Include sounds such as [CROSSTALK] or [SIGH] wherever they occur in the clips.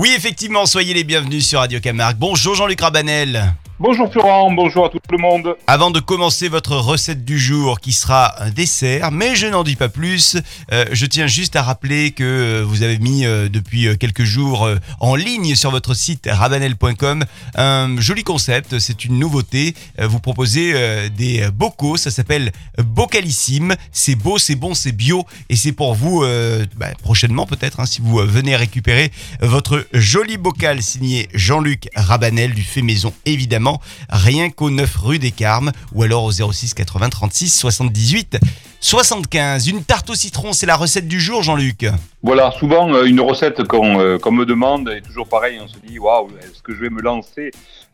Oui, effectivement, soyez les bienvenus sur Radio Camargue. Bonjour Jean-Luc Rabanel. Bonjour Florent, bonjour à tout le monde. Avant de commencer votre recette du jour qui sera un dessert, mais je n'en dis pas plus, euh, je tiens juste à rappeler que euh, vous avez mis euh, depuis quelques jours en ligne sur votre site rabanel.com un joli concept, c'est une nouveauté. Vous proposez des bocaux, ça s'appelle Bocalissime. C'est beau, c'est bon, c'est bio et c'est pour vous bah, prochainement peut-être hein, si vous venez récupérer votre joli bocal signé Jean-Luc Rabanel du fait maison évidemment rien qu'au 9 rue des Carmes ou alors au 06 80 36 78 75. Une tarte au citron, c'est la recette du jour Jean-Luc. Voilà, souvent euh, une recette qu'on euh, me demande est toujours pareil, on se dit waouh, est-ce que je vais me lancer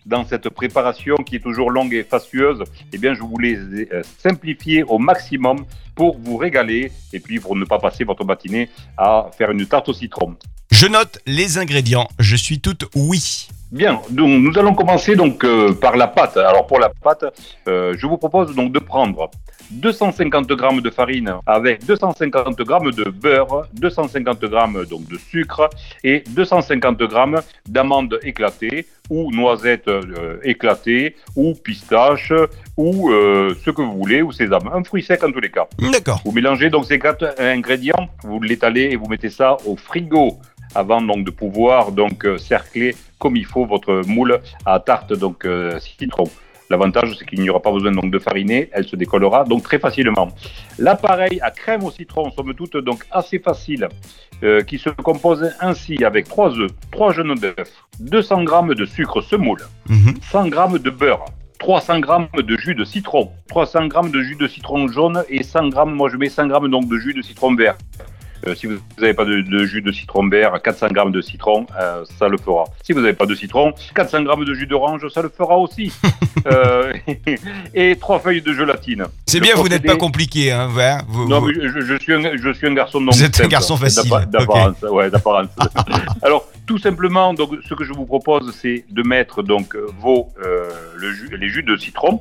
dans cette préparation qui est toujours longue et fastueuse Eh bien, je voulais euh, simplifier au maximum pour vous régaler et puis pour ne pas passer votre matinée à faire une tarte au citron. Je note les ingrédients, je suis toute oui. Bien, donc nous allons commencer donc euh, par la pâte. Alors pour la pâte, euh, je vous propose donc de prendre 250 g de farine avec 250 g de beurre, 250 g donc de sucre et 250 g d'amandes éclatées ou noisettes euh, éclatées ou pistaches ou ce que vous voulez ou sésame, un fruit sec en tous les cas. D'accord. Vous mélangez donc ces quatre ingrédients, vous l'étalez et vous mettez ça au frigo avant donc de pouvoir donc euh, cercler comme il faut votre moule à tarte donc euh, citron. L'avantage c'est qu'il n'y aura pas besoin donc de fariner, elle se décollera donc très facilement. L'appareil à crème au citron, somme toute donc assez facile, euh, qui se compose ainsi avec 3 œufs, 3 jaunes d'œufs, 200 g de sucre semoule, Mhm. 100 g de beurre, 300 g de jus de citron, 300 g de jus de citron jaune et 100 g, moi je mets 100 g donc de jus de citron vert. Euh, si vous n'avez pas de, de jus de citron vert, 400 g de citron, euh, ça le fera. Si vous n'avez pas de citron, 400 g de jus d'orange, ça le fera aussi. [LAUGHS] Euh, [LAUGHS] et trois feuilles de gélatine. C'est bien, vous n'êtes pas compliqué. Hein, vous- non, vous- mais je, je suis un, je suis un garçon donc Vous êtes un garçon facile. D'apparence, ouais, d'apparence. [LAUGHS] Alors, tout simplement, donc, ce que je vous propose, c'est de mettre donc vos le jus, les jus de citron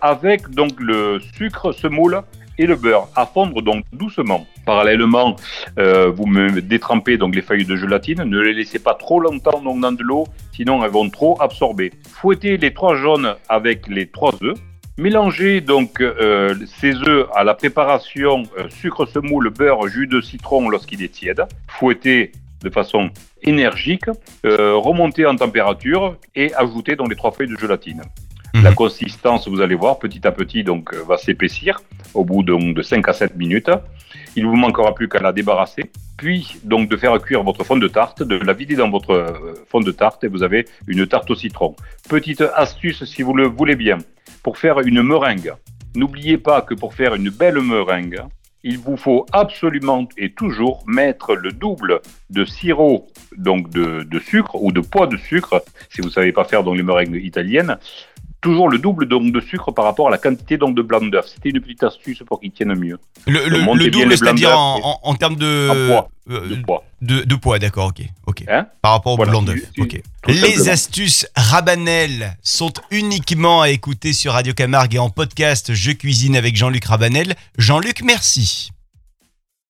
avec donc le sucre semoule et le beurre à fondre donc doucement. Parallèlement, euh, vous me détrempez donc les feuilles de gélatine. Ne les laissez pas trop longtemps donc dans de l'eau, sinon elles vont trop absorber. Fouettez les trois jaunes avec les trois œufs. Mélangez donc euh, ces œufs à la préparation euh, sucre semoule, beurre, jus de citron lorsqu'il est tiède. Fouettez de façon énergique, remontez en température et ajoutez donc les trois feuilles de gélatine. Mhm. La consistance, vous allez voir, petit à petit donc va s'épaissir au bout donc, de 5 à 7 minutes. Il vous manquera plus qu'à la débarrasser, puis donc de faire cuire votre fond de tarte, de la vider dans votre euh, fond de tarte et vous avez une tarte au citron. Petite astuce si vous le voulez bien, pour faire une meringue. N'oubliez pas que pour faire une belle meringue, il vous faut absolument et toujours mettre le double de sirop donc de, de sucre ou de poids de sucre si vous savez pas faire donc les meringues italiennes toujours le double donc de sucre par rapport à la quantité donc de blanc d'œuf c'était une petite astuce pour qu'ils tiennent mieux le, double, c'est-à-dire en, et- en- en termes de, En poids. euh, de poids de, de poids, d'accord, ok, ok. Hein Par rapport au Voilà, blanc d'œuf, Les simplement. astuces Rabanel sont uniquement à écouter sur Radio Camargue et en podcast Je cuisine avec Jean-Luc Rabanel. Jean-Luc, merci.